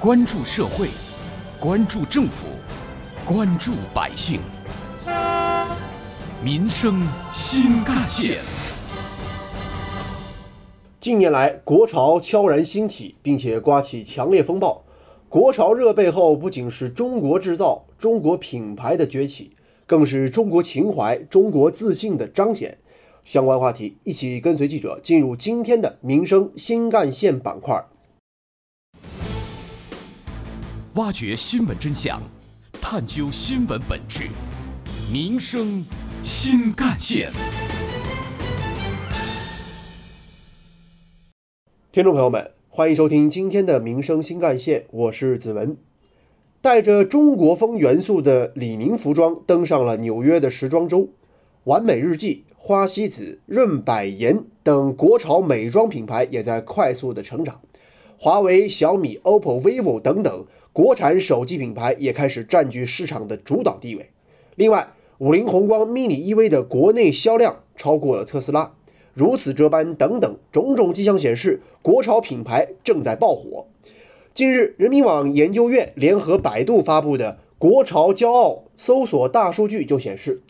关注社会，关注政府，关注百姓，民生新干线。近年来，国潮悄然兴起，并且刮起强烈风暴。国潮热背后，不仅是中国制造、中国品牌的崛起，更是中国情怀、中国自信的彰显。相关话题，一起跟随记者进入今天的民生新干线板块，挖掘新闻真相，探究新闻本质，民生新干线。听众朋友们，欢迎收听今天的《民生新干线》，我是子文。带着中国风元素的李宁服装登上了纽约的时装周，完美日记、花西子、润百颜等国潮美妆品牌也在快速的成长。华为、小米、OPPO、vivo 等等国产手机品牌也开始占据市场的主导地位。另外，五菱宏光 mini EV 的国内销量超过了特斯拉。如此这般，等等种种迹象显示，国潮品牌正在爆火。近日，人民网研究院联合百度发布的“国潮骄傲”搜索大数据就显示，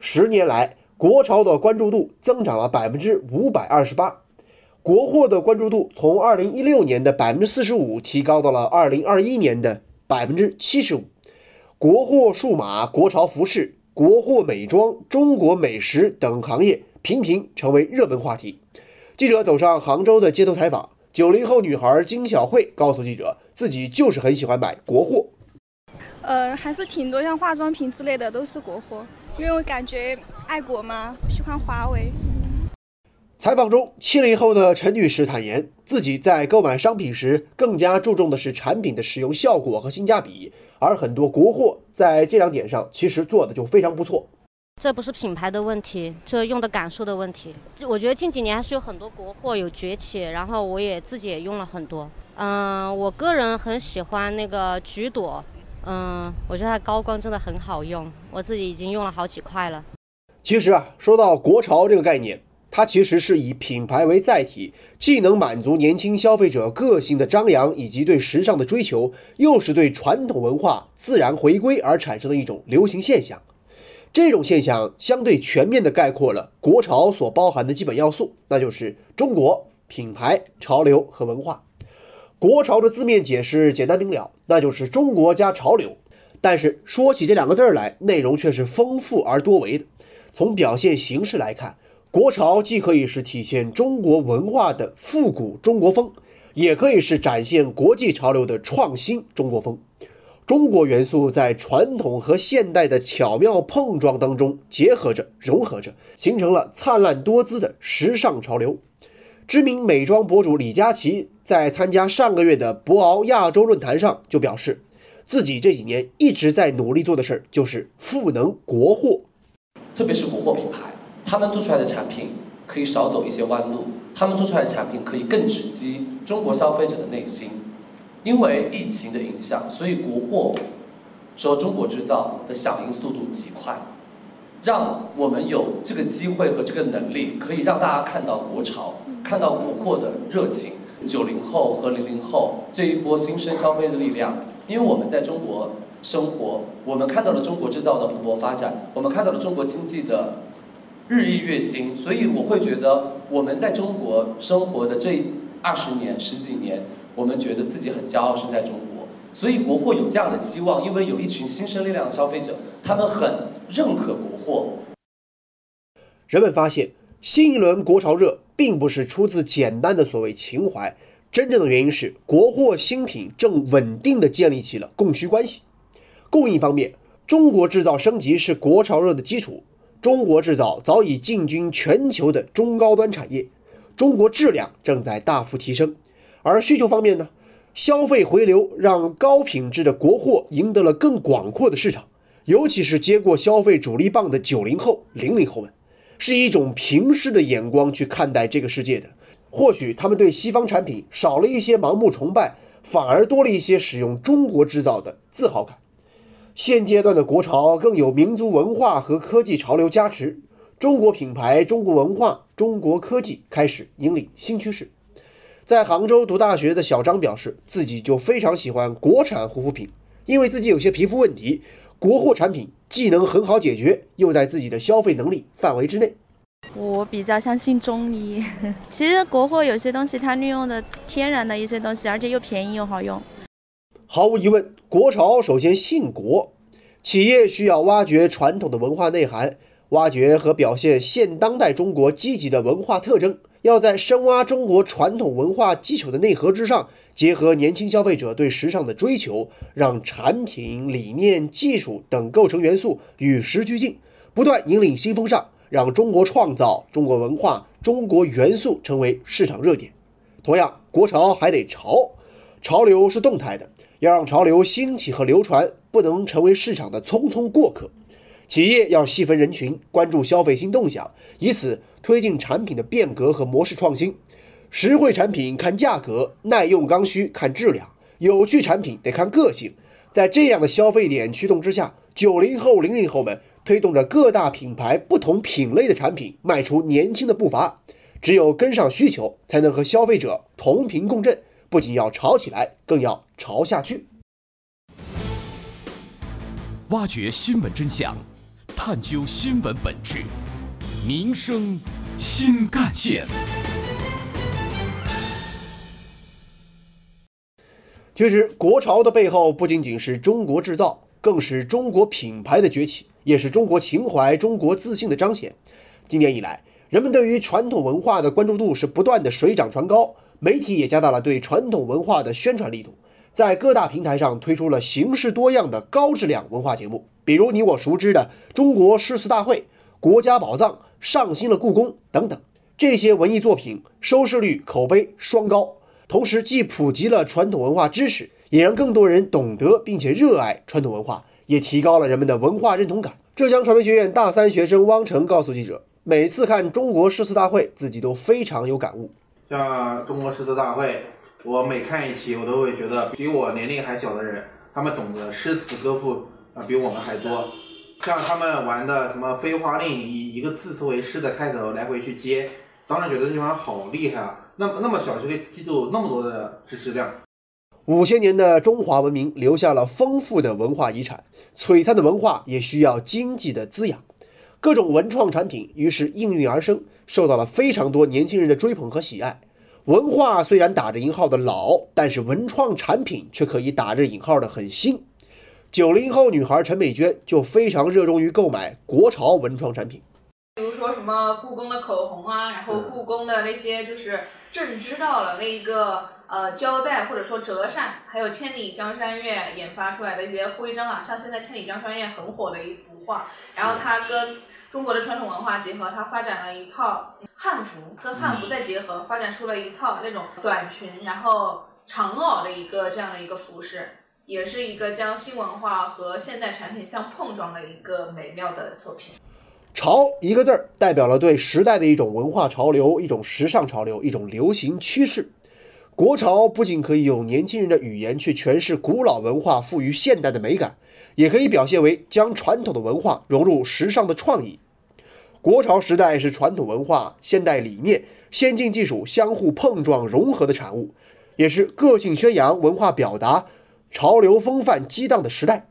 十年来国潮的关注度增长了百分之五百二十八，国货的关注度从二零一六年的百分之四十五提高到了二零二一年的百分之七十五。国货数码、国潮服饰、国货美妆、中国美食等行业。频频成为热门话题。记者走上杭州的街头采访，九零后女孩金小慧告诉记者，自己就是很喜欢买国货。呃，还是挺多，像化妆品之类的都是国货，因为我感觉爱国嘛，喜欢华为。采访中，七零后的陈女士坦言，自己在购买商品时更加注重的是产品的使用效果和性价比，而很多国货在这两点上其实做的就非常不错。这不是品牌的问题，这用的感受的问题。我觉得近几年还是有很多国货有崛起，然后我也自己也用了很多。嗯，我个人很喜欢那个橘朵，嗯，我觉得它高光真的很好用，我自己已经用了好几块了。其实啊，说到国潮这个概念，它其实是以品牌为载体，既能满足年轻消费者个性的张扬以及对时尚的追求，又是对传统文化自然回归而产生的一种流行现象。这种现象相对全面地概括了国潮所包含的基本要素，那就是中国品牌、潮流和文化。国潮的字面解释简单明了，那就是中国加潮流。但是说起这两个字儿来，内容却是丰富而多维的。从表现形式来看，国潮既可以是体现中国文化的复古中国风，也可以是展现国际潮流的创新中国风。中国元素在传统和现代的巧妙碰撞当中结合着、融合着，形成了灿烂多姿的时尚潮流。知名美妆博主李佳琦在参加上个月的博鳌亚洲论坛上就表示，自己这几年一直在努力做的事儿就是赋能国货，特别是国货品牌，他们做出来的产品可以少走一些弯路，他们做出来的产品可以更直击中国消费者的内心。因为疫情的影响，所以国货说中国制造的响应速度极快，让我们有这个机会和这个能力，可以让大家看到国潮，看到国货的热情。九零后和零零后这一波新生消费的力量，因为我们在中国生活，我们看到了中国制造的蓬勃发展，我们看到了中国经济的日益月新，所以我会觉得我们在中国生活的这二十年、十几年。我们觉得自己很骄傲，是在中国，所以国货有这样的希望，因为有一群新生力量的消费者，他们很认可国货。人们发现，新一轮国潮热并不是出自简单的所谓情怀，真正的原因是国货新品正稳定的建立起了供需关系。供应方面，中国制造升级是国潮热的基础，中国制造早已进军全球的中高端产业，中国质量正在大幅提升。而需求方面呢，消费回流让高品质的国货赢得了更广阔的市场，尤其是接过消费主力棒的九零后、零零后们，是一种平视的眼光去看待这个世界的。或许他们对西方产品少了一些盲目崇拜，反而多了一些使用中国制造的自豪感。现阶段的国潮更有民族文化和科技潮流加持，中国品牌、中国文化、中国科技开始引领新趋势。在杭州读大学的小张表示，自己就非常喜欢国产护肤品，因为自己有些皮肤问题，国货产品既能很好解决，又在自己的消费能力范围之内。我比较相信中医，其实国货有些东西它利用的天然的一些东西，而且又便宜又好用。毫无疑问，国潮首先信国，企业需要挖掘传统的文化内涵，挖掘和表现现当代中国积极的文化特征。要在深挖中国传统文化基础的内核之上，结合年轻消费者对时尚的追求，让产品、理念、技术等构成元素与时俱进，不断引领新风尚。让中国创造、中国文化、中国元素成为市场热点。同样，国潮还得潮，潮流是动态的，要让潮流兴起和流传，不能成为市场的匆匆过客。企业要细分人群，关注消费新动向，以此推进产品的变革和模式创新。实惠产品看价格，耐用刚需看质量，有趣产品得看个性。在这样的消费点驱动之下，九零后、零零后们。推动着各大品牌不同品类的产品迈出年轻的步伐，只有跟上需求，才能和消费者同频共振。不仅要潮起来，更要潮下去。挖掘新闻真相，探究新闻本质，民生新干线。其实，国潮的背后不仅仅是中国制造，更是中国品牌的崛起。也是中国情怀、中国自信的彰显。今年以来，人们对于传统文化的关注度是不断的水涨船高，媒体也加大了对传统文化的宣传力度，在各大平台上推出了形式多样的高质量文化节目，比如你我熟知的《中国诗词大会》《国家宝藏》《上新了故宫》等等。这些文艺作品收视率、口碑双高，同时既普及了传统文化知识，也让更多人懂得并且热爱传统文化。也提高了人们的文化认同感。浙江传媒学院大三学生汪成告诉记者：“每次看中国诗词大会，自己都非常有感悟。像中国诗词大会，我每看一期，我都会觉得比我年龄还小的人，他们懂得诗词歌赋啊，比我们还多。像他们玩的什么飞花令，以一个字词为诗的开头来回去接，当然觉得这地方好厉害啊！那么那么小就可以记住那么多的知识量。”五千年的中华文明留下了丰富的文化遗产，璀璨的文化也需要经济的滋养，各种文创产品于是应运而生，受到了非常多年轻人的追捧和喜爱。文化虽然打着引号的老，但是文创产品却可以打着引号的很新。九零后女孩陈美娟就非常热衷于购买国潮文创产品，比如说什么故宫的口红啊，然后故宫的那些就是朕知道了那一个。呃，胶带或者说折扇，还有《千里江山月》研发出来的一些徽章啊，像现在《千里江山月》很火的一幅画，然后它跟中国的传统文化结合，它发展了一套汉服，跟汉服再结合，发展出了一套那种短裙，然后长袄的一个这样的一个服饰，也是一个将新文化和现代产品相碰撞的一个美妙的作品。潮一个字儿，代表了对时代的一种文化潮流，一种时尚潮流，一种流行趋势。国潮不仅可以用年轻人的语言去诠释古老文化赋予现代的美感，也可以表现为将传统的文化融入时尚的创意。国潮时代是传统文化、现代理念、先进技术相互碰撞融合的产物，也是个性宣扬、文化表达、潮流风范激荡的时代。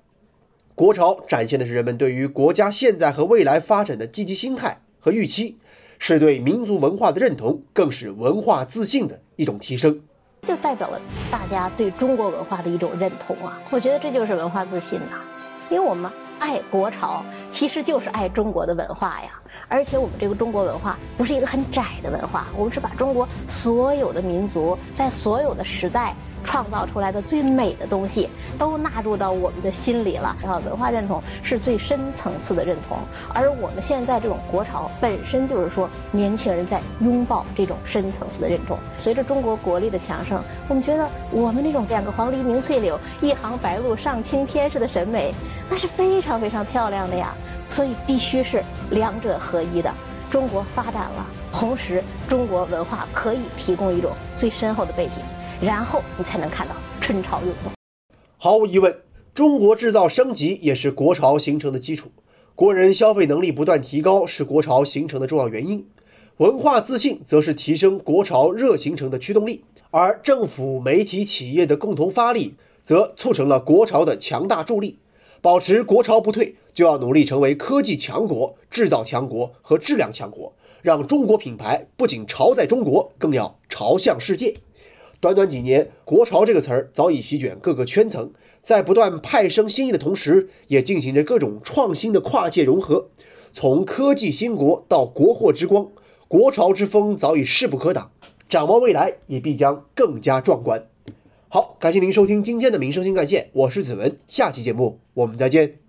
国潮展现的是人们对于国家现在和未来发展的积极心态和预期，是对民族文化的认同，更是文化自信的一种提升。就代表了大家对中国文化的一种认同啊！我觉得这就是文化自信呐，因为我们爱国潮，其实就是爱中国的文化呀。而且我们这个中国文化不是一个很窄的文化，我们是把中国所有的民族在所有的时代。创造出来的最美的东西都纳入到我们的心里了，然后文化认同是最深层次的认同，而我们现在这种国潮本身就是说年轻人在拥抱这种深层次的认同。随着中国国力的强盛，我们觉得我们那种两个黄鹂鸣翠柳，一行白鹭上青天似的审美，那是非常非常漂亮的呀。所以必须是两者合一的。中国发展了，同时中国文化可以提供一种最深厚的背景。然后你才能看到春潮涌动。毫无疑问，中国制造升级也是国潮形成的基础。国人消费能力不断提高是国潮形成的重要原因。文化自信则是提升国潮热形成的驱动力。而政府、媒体、企业的共同发力，则促成了国潮的强大助力。保持国潮不退，就要努力成为科技强国、制造强国和质量强国，让中国品牌不仅潮在中国，更要朝向世界。短短几年，“国潮”这个词儿早已席卷各个圈层，在不断派生新意的同时，也进行着各种创新的跨界融合。从科技兴国到国货之光，国潮之风早已势不可挡。展望未来，也必将更加壮观。好，感谢您收听今天的《民生新干线》，我是子文，下期节目我们再见。